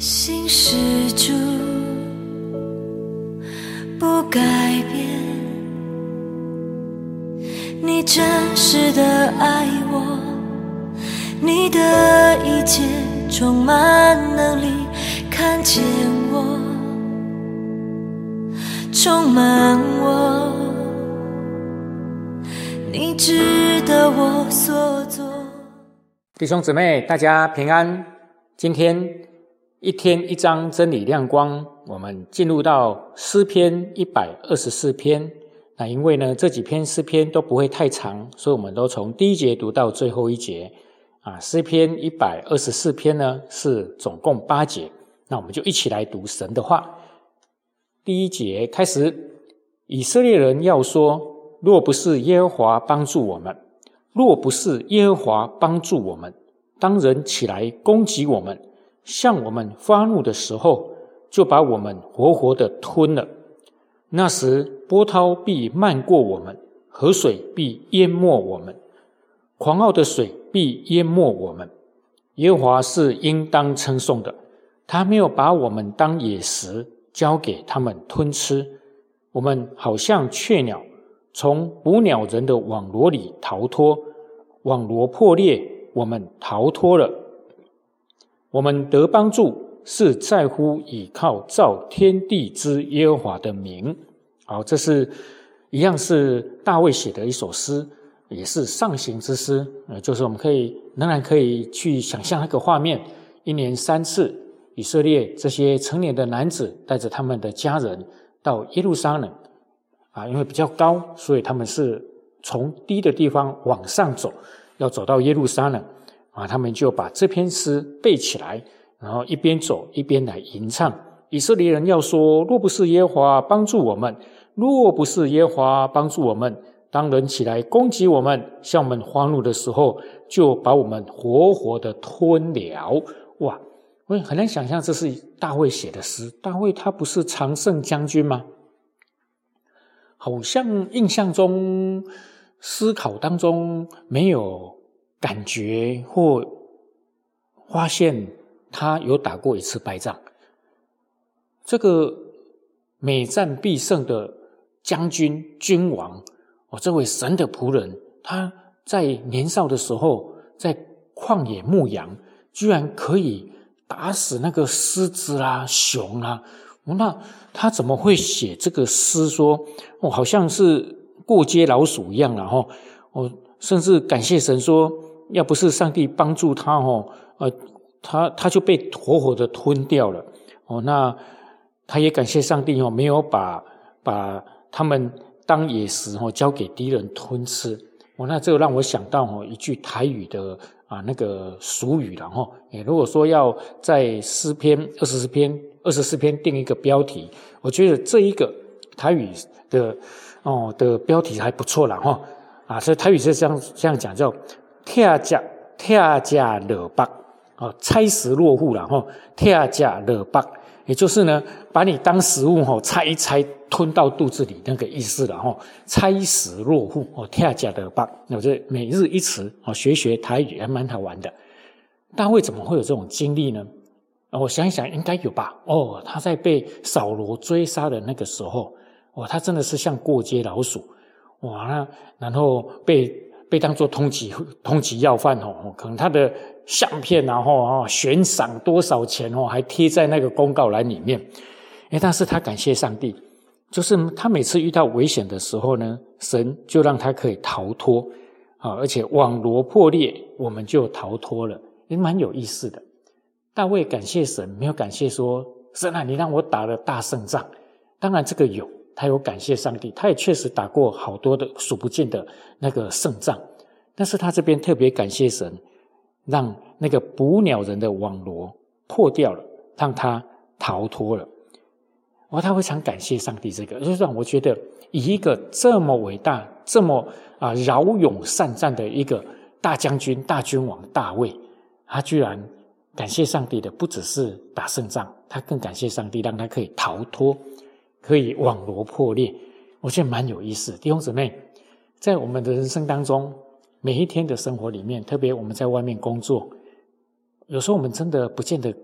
心是主，不改变。你真实的爱我，你的一切充满能力，看见我，充满我。你值得我所做。弟兄姊妹，大家平安。今天一天一章真理亮光，我们进入到诗篇一百二十四篇。那因为呢，这几篇诗篇都不会太长，所以我们都从第一节读到最后一节。啊，诗篇一百二十四篇呢是总共八节。那我们就一起来读神的话。第一节开始，以色列人要说：若不是耶和华帮助我们，若不是耶和华帮助我们，当人起来攻击我们。向我们发怒的时候，就把我们活活的吞了。那时波涛必漫过我们，河水必淹没我们，狂傲的水必淹没我们。耶和华是应当称颂的，他没有把我们当野食交给他们吞吃。我们好像雀鸟，从捕鸟人的网罗里逃脱，网罗破裂，我们逃脱了。我们得帮助，是在乎倚靠造天地之耶和华的名。好，这是一样是大卫写的一首诗，也是上行之诗。呃，就是我们可以仍然可以去想象那个画面：一年三次，以色列这些成年的男子带着他们的家人到耶路撒冷。啊，因为比较高，所以他们是从低的地方往上走，要走到耶路撒冷。啊，他们就把这篇诗背起来，然后一边走一边来吟唱。以色列人要说：若不是耶和华帮助我们，若不是耶和华帮助我们，当人起来攻击我们，向我们发怒的时候，就把我们活活的吞了。哇，我很难想象这是大卫写的诗。大卫他不是常胜将军吗？好像印象中、思考当中没有。感觉或发现他有打过一次败仗，这个每战必胜的将军君王哦，这位神的仆人，他在年少的时候在旷野牧羊，居然可以打死那个狮子啦、熊啦，那他怎么会写这个诗说哦，好像是过街老鼠一样了哈？哦，甚至感谢神说。要不是上帝帮助他哦，呃，他他就被活活的吞掉了哦。那他也感谢上帝哦，没有把把他们当野食哦，交给敌人吞吃哦。那这个让我想到哦，一句台语的啊那个俗语了哈。如果说要在诗篇二十四篇二十四篇定一个标题，我觉得这一个台语的哦的标题还不错了哈。啊，所以台语是这样这样讲叫。跳甲跳甲勒巴哦，拆食落户了哈。跳甲勒巴，也就是呢，把你当食物哈，拆一拆吞到肚子里那个意思了哈。拆食落户哦，跳甲勒巴，那这每日一词哦，学学台语还蛮好玩的。大卫怎么会有这种经历呢？我想一想，应该有吧。哦，他在被扫罗追杀的那个时候，哇，他真的是像过街老鼠哇，然后被。被当作通缉通缉要犯哦，可能他的相片然后啊悬赏多少钱哦，还贴在那个公告栏里面。哎，但是他感谢上帝，就是他每次遇到危险的时候呢，神就让他可以逃脱啊，而且网罗破裂，我们就逃脱了，也蛮有意思的。大卫感谢神，没有感谢说神啊，你让我打了大胜仗。当然这个有。他有感谢上帝，他也确实打过好多的数不尽的那个胜仗，但是他这边特别感谢神，让那个捕鸟人的网罗破掉了，让他逃脱了。哦，他非常感谢上帝，这个就让我觉得，以一个这么伟大、这么啊骁勇善战的一个大将军、大君王大卫，他居然感谢上帝的不只是打胜仗，他更感谢上帝，让他可以逃脱。可以网罗破裂，我觉得蛮有意思。弟兄姊妹，在我们的人生当中，每一天的生活里面，特别我们在外面工作，有时候我们真的不见得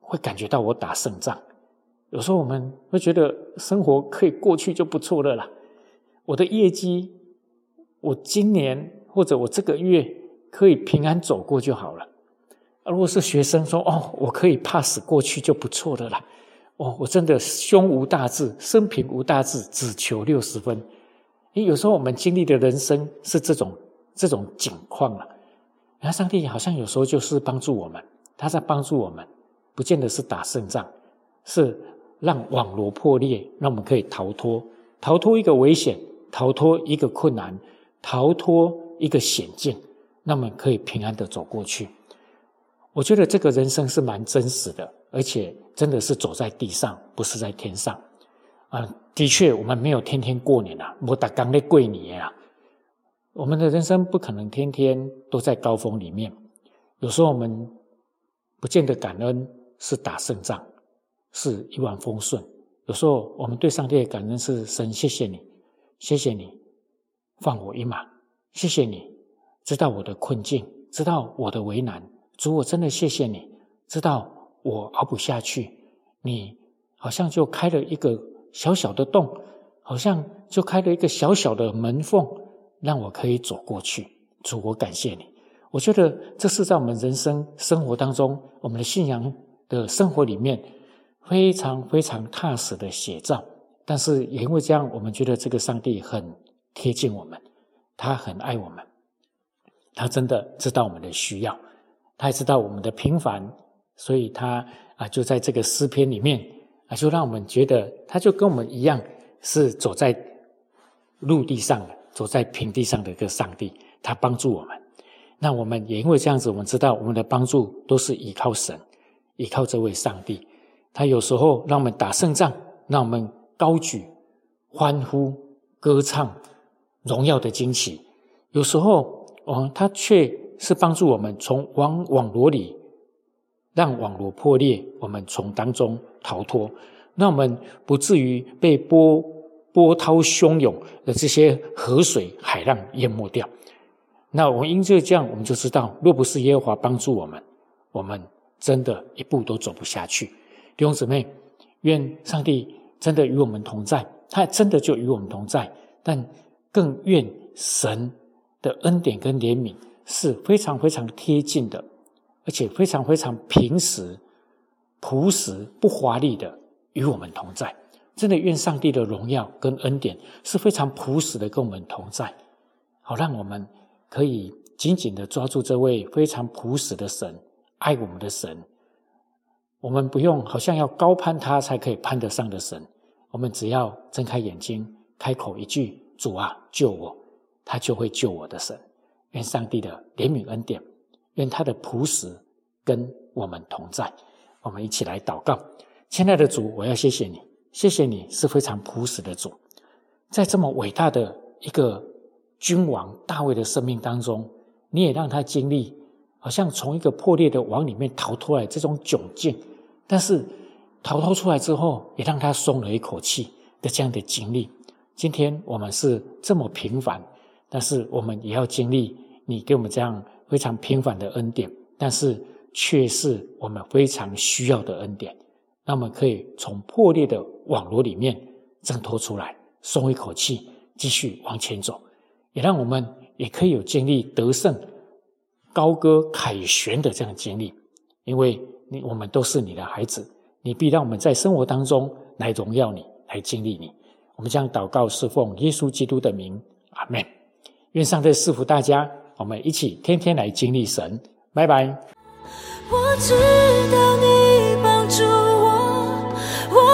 会感觉到我打胜仗。有时候我们会觉得生活可以过去就不错了啦。我的业绩，我今年或者我这个月可以平安走过就好了。如果是学生说：“哦，我可以 pass 过去就不错的啦。”哦，我真的胸无大志，生平无大志，只求六十分。因为有时候我们经历的人生是这种这种境况了。然后上帝好像有时候就是帮助我们，他在帮助我们，不见得是打胜仗，是让网罗破裂，让我们可以逃脱，逃脱一个危险，逃脱一个困难，逃脱一个险境，那么可以平安的走过去。我觉得这个人生是蛮真实的，而且真的是走在地上，不是在天上。啊，的确，我们没有天天过年啊，我打刚的过年啊。我们的人生不可能天天都在高峰里面，有时候我们不见得感恩是打胜仗，是一帆风顺。有时候我们对上帝的感恩是神，谢谢你，谢谢你放我一马，谢谢你知道我的困境，知道我的为难。主，我真的谢谢你，知道我熬不下去，你好像就开了一个小小的洞，好像就开了一个小小的门缝。让我可以走过去，主，我感谢你。我觉得这是在我们人生生活当中，我们的信仰的生活里面非常非常踏实的写照。但是也因为这样，我们觉得这个上帝很贴近我们，他很爱我们，他真的知道我们的需要，他也知道我们的平凡，所以他啊，就在这个诗篇里面啊，就让我们觉得，他就跟我们一样，是走在陆地上的。走在平地上的一个上帝，他帮助我们。那我们也因为这样子，我们知道我们的帮助都是依靠神，依靠这位上帝。他有时候让我们打胜仗，让我们高举、欢呼、歌唱、荣耀的惊喜；有时候，哦，他却是帮助我们从网网罗里让网罗破裂，我们从当中逃脱，让我们不至于被波。波涛汹涌的这些河水、海浪淹没掉。那我们因这个这样，我们就知道，若不是耶和华帮助我们，我们真的一步都走不下去。弟兄姊妹，愿上帝真的与我们同在，他真的就与我们同在。但更愿神的恩典跟怜悯是非常非常贴近的，而且非常非常平实、朴实、不华丽的与我们同在。真的愿上帝的荣耀跟恩典是非常朴实的跟我们同在，好让我们可以紧紧的抓住这位非常朴实的神，爱我们的神。我们不用好像要高攀他才可以攀得上的神，我们只要睁开眼睛，开口一句“主啊，救我”，他就会救我的神。愿上帝的怜悯恩典，愿他的朴实跟我们同在。我们一起来祷告，亲爱的主，我要谢谢你。谢谢你是非常朴实的主，在这么伟大的一个君王大卫的生命当中，你也让他经历好像从一个破裂的网里面逃脱来这种窘境，但是逃脱出来之后，也让他松了一口气的这样的经历。今天我们是这么平凡，但是我们也要经历你给我们这样非常平凡的恩典，但是却是我们非常需要的恩典。那么可以从破裂的网络里面挣脱出来，松一口气，继续往前走，也让我们也可以有经历得胜、高歌凯旋的这样经历。因为你我们都是你的孩子，你必让我们在生活当中来荣耀你，来经历你。我们将祷告侍奉耶稣基督的名，阿门。愿上帝赐福大家，我们一起天天来经历神。拜拜。我知道你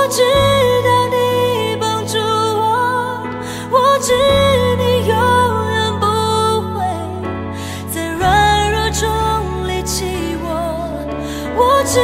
我知道你帮助我我知你永远不会在软弱中离弃我我知